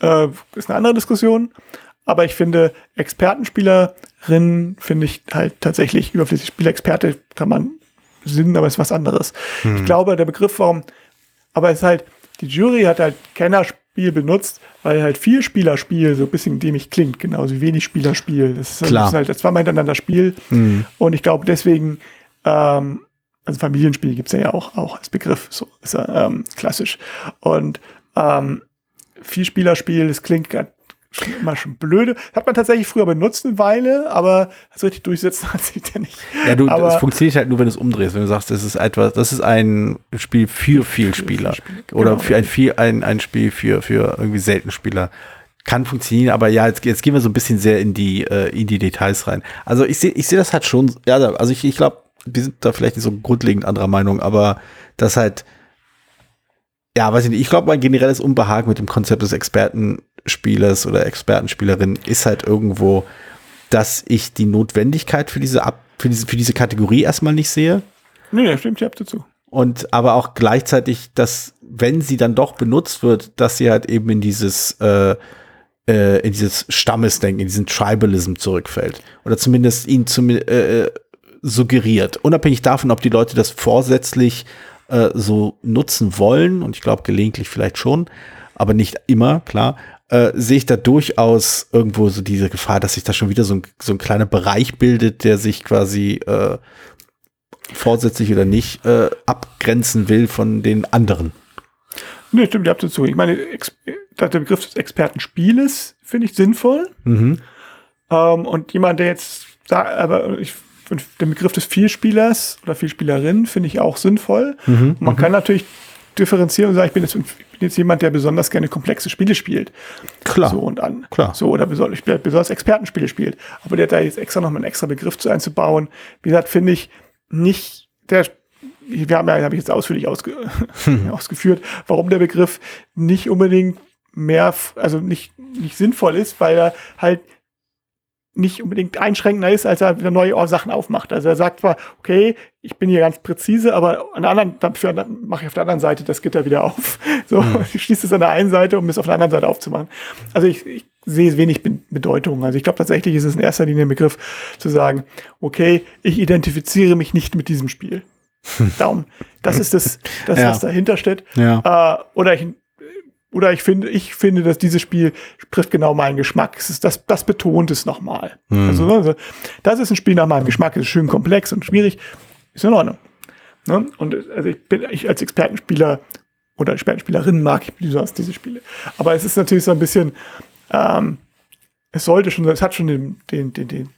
äh, ist eine andere Diskussion. Aber ich finde, Expertenspielerinnen finde ich halt tatsächlich überflüssig. Spielexperte kann man Sinn, aber ist was anderes. Hm. Ich glaube, der Begriff, warum, aber es ist halt, die Jury hat halt Kennerspiel benutzt, weil halt viel Spielerspiel so ein bisschen dämlich klingt, genauso wie wenig Spielerspiel. Das ist, Klar. Halt das zweimal hintereinander Spiel. Hm. Und ich glaube, deswegen, ähm, also Familienspiel gibt's ja auch, auch als Begriff, so ist er ähm, klassisch. Und ähm, Vielspielerspiel, das klingt immer schon blöde. Hat man tatsächlich früher benutzt eine Weile, aber so richtig durchsetzen hat sich der nicht. Ja, du, aber es funktioniert halt nur, wenn du es umdrehst, wenn du sagst, das ist etwas, das ist ein Spiel für Vielspieler. Genau. Oder für ein, viel, ein, ein Spiel für, für irgendwie Seltenspieler. Kann funktionieren, aber ja, jetzt, jetzt gehen wir so ein bisschen sehr in die, äh, in die Details rein. Also ich sehe ich sehe das halt schon, ja, also ich, ich glaube, wir sind da vielleicht nicht so grundlegend anderer Meinung, aber das halt, ja, weiß ich nicht. Ich glaube, mein generelles Unbehagen mit dem Konzept des Expertenspielers oder Expertenspielerin ist halt irgendwo, dass ich die Notwendigkeit für diese, Ab für diese, für diese Kategorie erstmal nicht sehe. Nee, das stimmt, ich hab dazu. Und aber auch gleichzeitig, dass, wenn sie dann doch benutzt wird, dass sie halt eben in dieses, äh, äh, in dieses Stammesdenken, in diesen Tribalism zurückfällt. Oder zumindest ihn zum, äh, äh, suggeriert. Unabhängig davon, ob die Leute das vorsätzlich äh, so nutzen wollen, und ich glaube gelegentlich vielleicht schon, aber nicht immer, klar, äh, sehe ich da durchaus irgendwo so diese Gefahr, dass sich da schon wieder so ein, so ein kleiner Bereich bildet, der sich quasi äh, vorsätzlich oder nicht äh, abgrenzen will von den anderen. Nee, stimmt, ihr habt dazu. Ich meine, der Begriff des Expertenspieles finde ich sinnvoll. Mhm. Ähm, und jemand, der jetzt sagt, aber ich und den Begriff des Vielspielers oder Vielspielerin finde ich auch sinnvoll. Mhm, man mhm. kann natürlich differenzieren und sagen, ich bin jetzt, jetzt jemand, der besonders gerne komplexe Spiele spielt. Klar. So und an. Klar. So, oder besonders, besonders Expertenspiele spielt. Aber der da jetzt extra nochmal einen extra Begriff zu einzubauen, wie gesagt, finde ich nicht, der, wir haben ja, habe ich jetzt ausführlich ausge, mhm. ausgeführt, warum der Begriff nicht unbedingt mehr, also nicht, nicht sinnvoll ist, weil er halt nicht unbedingt einschränkender ist, als er wieder neue Sachen aufmacht. Also er sagt zwar, okay, ich bin hier ganz präzise, aber an der anderen, dafür mache ich auf der anderen Seite das Gitter wieder auf. So, mhm. ich schließe es an der einen Seite, um es auf der anderen Seite aufzumachen. Also ich, ich sehe wenig Bedeutung. Also ich glaube tatsächlich ist es in erster Linie ein Begriff zu sagen, okay, ich identifiziere mich nicht mit diesem Spiel. Darum, das ist das, das ja. was dahinter steht. Ja. Äh, oder ich oder ich finde, ich finde, dass dieses Spiel trifft genau meinen Geschmack. Es ist das, das betont es nochmal. Mhm. Also, also, das ist ein Spiel nach meinem Geschmack. Es ist schön komplex und schwierig. Ist in Ordnung. Ne? Und also ich bin, ich als Expertenspieler oder Expertenspielerin mag ich besonders diese Spiele. Aber es ist natürlich so ein bisschen, ähm, es sollte schon, es hat schon den, den, den, den,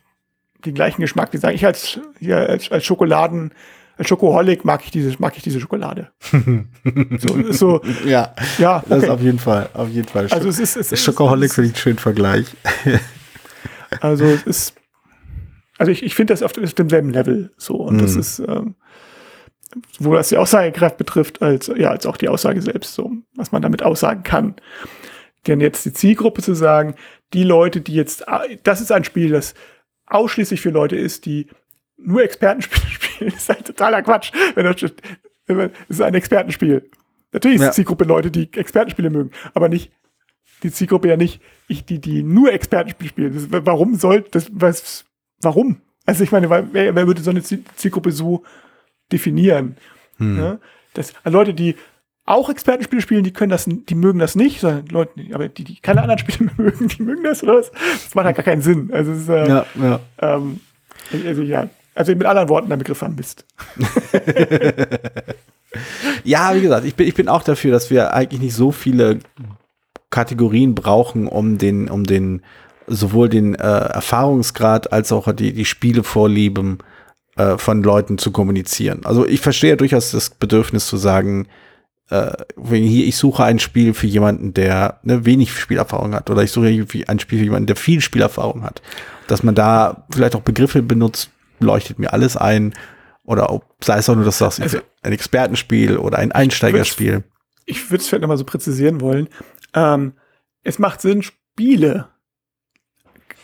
den gleichen Geschmack. Wie sage ich als, hier als, als Schokoladen, als Schokoholic mag ich diese, mag ich diese Schokolade. so, so, ja, ja okay. das ist auf jeden Fall, auf jeden Fall. Also es ist, es ist Schokoholic finde ich einen schönen Vergleich. also es ist, also ich, ich finde das auf, demselben Level so und mm. das mhm. ist, ähm, wo das die Aussagekraft betrifft, als, ja, als auch die Aussage selbst, so, was man damit aussagen kann. Denn jetzt die Zielgruppe zu sagen, die Leute, die jetzt, das ist ein Spiel, das ausschließlich für Leute ist, die nur Expertenspiele spielen, ist halt totaler Quatsch. Wenn das, wenn man, das ist ein Expertenspiel. Natürlich ist ja. die Zielgruppe Leute, die Expertenspiele mögen, aber nicht die Zielgruppe ja nicht, ich, die, die nur Expertenspiele spielen. Das, warum soll das, was, warum? Also ich meine, wer, wer würde so eine Zielgruppe so definieren? Hm. Ja? Das, also Leute, die auch Expertenspiele spielen, die können das, die mögen das nicht, sondern Leute, aber die, die keine anderen Spiele mögen, die mögen das oder was? Das macht halt gar keinen Sinn. Also es ist, äh, ja, ja. Ähm, also ja, also mit anderen Worten, der Begriff an Mist. ja, wie gesagt, ich bin, ich bin auch dafür, dass wir eigentlich nicht so viele Kategorien brauchen, um den, um den, sowohl den äh, Erfahrungsgrad als auch die, die Spielevorlieben äh, von Leuten zu kommunizieren. Also ich verstehe durchaus das Bedürfnis zu sagen, äh, hier, ich suche ein Spiel für jemanden, der ne, wenig Spielerfahrung hat, oder ich suche ein Spiel für jemanden, der viel Spielerfahrung hat. Dass man da vielleicht auch Begriffe benutzt, leuchtet mir alles ein. Oder ob, sei es auch nur, dass du sagst, also, ein Expertenspiel oder ein Einsteigerspiel. Ich würde es vielleicht nochmal so präzisieren wollen. Ähm, es macht Sinn, Spiele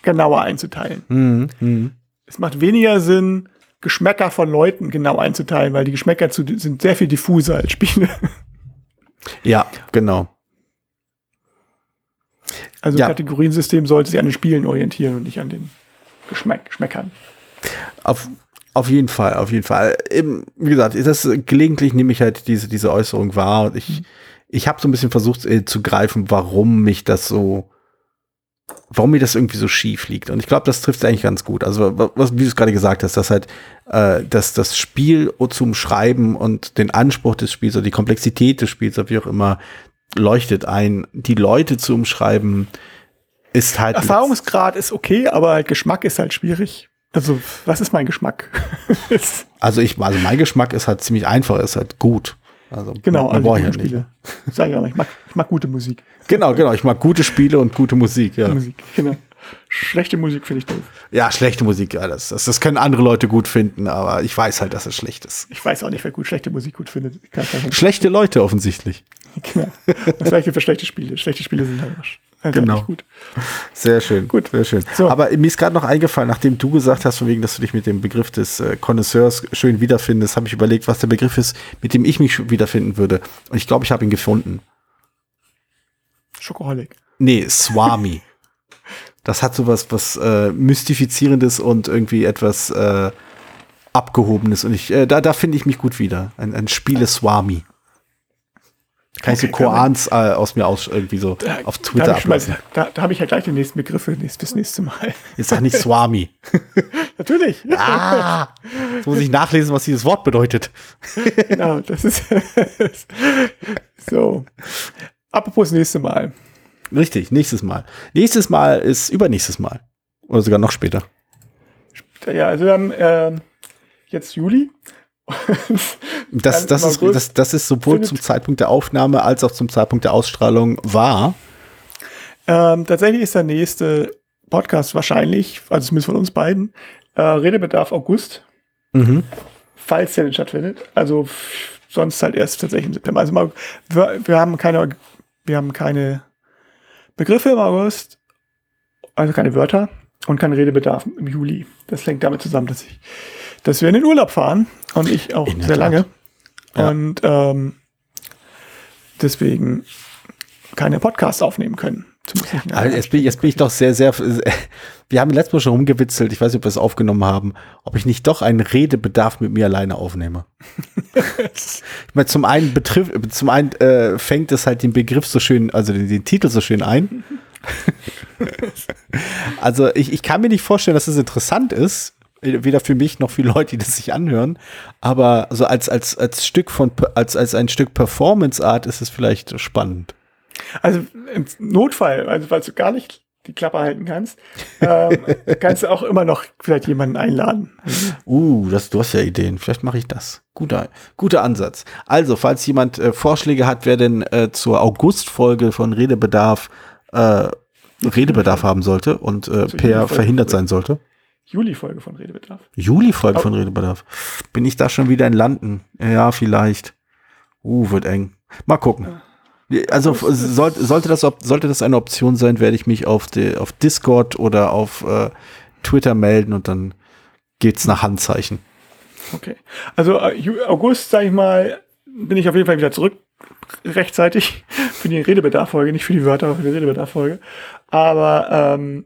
genauer einzuteilen. Mhm, mh. Es macht weniger Sinn, Geschmäcker von Leuten genau einzuteilen, weil die Geschmäcker zu, sind sehr viel diffuser als Spiele. Ja, genau. Also ja. Kategoriensystem sollte sich an den Spielen orientieren und nicht an den Geschmack, Geschmäckern. Auf, auf jeden Fall, auf jeden Fall. Eben, wie gesagt, das, gelegentlich nehme ich halt diese, diese Äußerung wahr und ich, mhm. ich habe so ein bisschen versucht äh, zu greifen, warum mich das so, warum mir das irgendwie so schief liegt. Und ich glaube, das trifft eigentlich ganz gut. Also, was, wie du es gerade gesagt hast, dass halt, äh, dass das Spiel zum Schreiben und den Anspruch des Spiels oder die Komplexität des Spiels oder wie auch immer leuchtet ein, die Leute zu umschreiben, ist halt. Erfahrungsgrad ist okay, aber Geschmack ist halt schwierig. Also, was ist mein Geschmack? also ich, also mein Geschmack ist halt ziemlich einfach, ist halt gut. Also genau, man, man also Spiele. Sag ich, auch, ich mag, ich mag gute Musik. Genau, genau, ich mag gute Spiele und gute Musik, ja. Musik, genau. Schlechte Musik finde ich doof. Ja, schlechte Musik, ja, das, das, das können andere Leute gut finden, aber ich weiß halt, dass es schlecht ist. Ich weiß auch nicht, wer gut schlechte Musik gut findet. Schlechte Leute offensichtlich. Genau. Das gleiche für schlechte Spiele. Schlechte Spiele sind halt also genau. Gut. Sehr schön. Gut. Sehr schön. So. Aber mir ist gerade noch eingefallen, nachdem du gesagt hast, von wegen, dass du dich mit dem Begriff des äh, Connoisseurs schön wiederfindest, habe ich überlegt, was der Begriff ist, mit dem ich mich wiederfinden würde. Und ich glaube, ich habe ihn gefunden. Schokoholic. Nee, Swami. das hat so was, was äh, Mystifizierendes und irgendwie etwas äh, Abgehobenes. Und ich, äh, da, da finde ich mich gut wieder. Ein, ein Spiele Swami. Kann okay, ich so Koans äh, aus mir aus irgendwie so da, auf Twitter ablassen. Da, da habe ich ja gleich den nächsten Begriff für das nächste Mal. Ist doch nicht Swami. Natürlich. Ah, jetzt muss ich nachlesen, was dieses Wort bedeutet. genau, das ist so. Apropos nächste Mal. Richtig, nächstes Mal. Nächstes Mal ist übernächstes Mal. Oder sogar noch später. Ja, also wir haben äh, jetzt Juli das, das, ist, das, das ist sowohl zum Zeitpunkt der Aufnahme als auch zum Zeitpunkt der Ausstrahlung wahr. Ähm, tatsächlich ist der nächste Podcast wahrscheinlich, also zumindest von uns beiden, äh, Redebedarf August. Mhm. Falls der denn stattfindet. Also sonst halt erst tatsächlich im September. Also mal, wir, wir, haben keine, wir haben keine Begriffe im August, also keine Wörter. und kein Redebedarf im Juli. Das hängt damit zusammen, dass ich, dass wir in den Urlaub fahren und ich auch sehr lange. Ja. Und ähm, deswegen keine Podcasts aufnehmen können. Also jetzt, bin, jetzt bin ich doch sehr, sehr. Wir haben letztes Mal schon rumgewitzelt, ich weiß nicht, ob wir es aufgenommen haben, ob ich nicht doch einen Redebedarf mit mir alleine aufnehme. ich meine, zum einen betrifft, zum einen äh, fängt es halt den Begriff so schön, also den, den Titel so schön ein. also ich, ich kann mir nicht vorstellen, dass es interessant ist, weder für mich noch für Leute, die das sich anhören, aber so als, als, als Stück von, als, als ein Stück Performance Art ist es vielleicht spannend. Also im Notfall, also falls du gar nicht die Klappe halten kannst, ähm, kannst du auch immer noch vielleicht jemanden einladen. Uh, das, du hast ja Ideen. Vielleicht mache ich das. Guter, guter Ansatz. Also, falls jemand äh, Vorschläge hat, wer denn äh, zur August-Folge von Redebedarf äh, Redebedarf haben sollte und äh, Per verhindert sein sollte. Juli-Folge von Redebedarf. Juli-Folge oh. von Redebedarf. Bin ich da schon wieder in Landen? Ja, vielleicht. Uh, wird eng. Mal gucken. Ja. Also sollte, sollte, das, sollte das eine Option sein, werde ich mich auf, die, auf Discord oder auf äh, Twitter melden und dann geht's nach Handzeichen. Okay. Also äh, August, sag ich mal, bin ich auf jeden Fall wieder zurück rechtzeitig für die Redebedarffolge, nicht für die Wörter, aber für die Redebedarffolge. Aber ähm,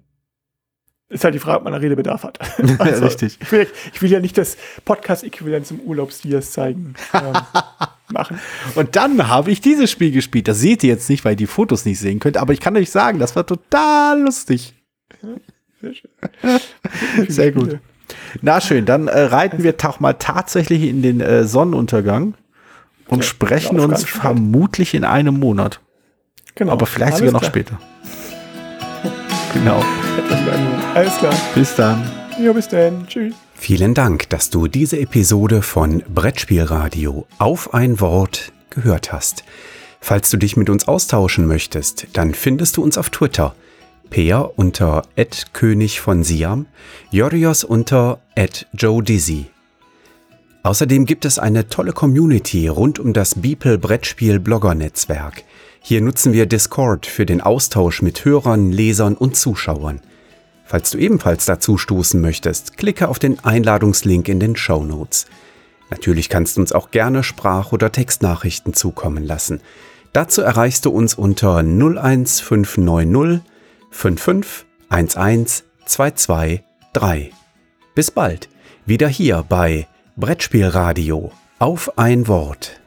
ist halt die Frage, ob man einen Redebedarf hat. Also, Richtig. Ich will, ich will, ja nicht das Podcast-Äquivalent zum Urlaubsdias zeigen. Ähm, machen. Und dann habe ich dieses Spiel gespielt. Das seht ihr jetzt nicht, weil ihr die Fotos nicht sehen könnt, aber ich kann euch sagen, das war total lustig. Sehr schön. Sehr gut. Na schön, dann äh, reiten wir doch mal tatsächlich in den äh, Sonnenuntergang und ja, sprechen uns vermutlich in einem Monat. Genau. Aber vielleicht Alles sogar noch klar. später. Genau. Alles klar. Bis dann. Ja, bis dann. Tschüss. Vielen Dank, dass du diese Episode von Brettspielradio auf ein Wort gehört hast. Falls du dich mit uns austauschen möchtest, dann findest du uns auf Twitter. Peer unter König von Siam, Jorios unter Joe Dizzy. Außerdem gibt es eine tolle Community rund um das Beeple Brettspiel Blogger Netzwerk. Hier nutzen wir Discord für den Austausch mit Hörern, Lesern und Zuschauern. Falls du ebenfalls dazu stoßen möchtest, klicke auf den Einladungslink in den Show Notes. Natürlich kannst du uns auch gerne Sprach- oder Textnachrichten zukommen lassen. Dazu erreichst du uns unter 01590 55 11 223. Bis bald, wieder hier bei Brettspielradio auf ein Wort.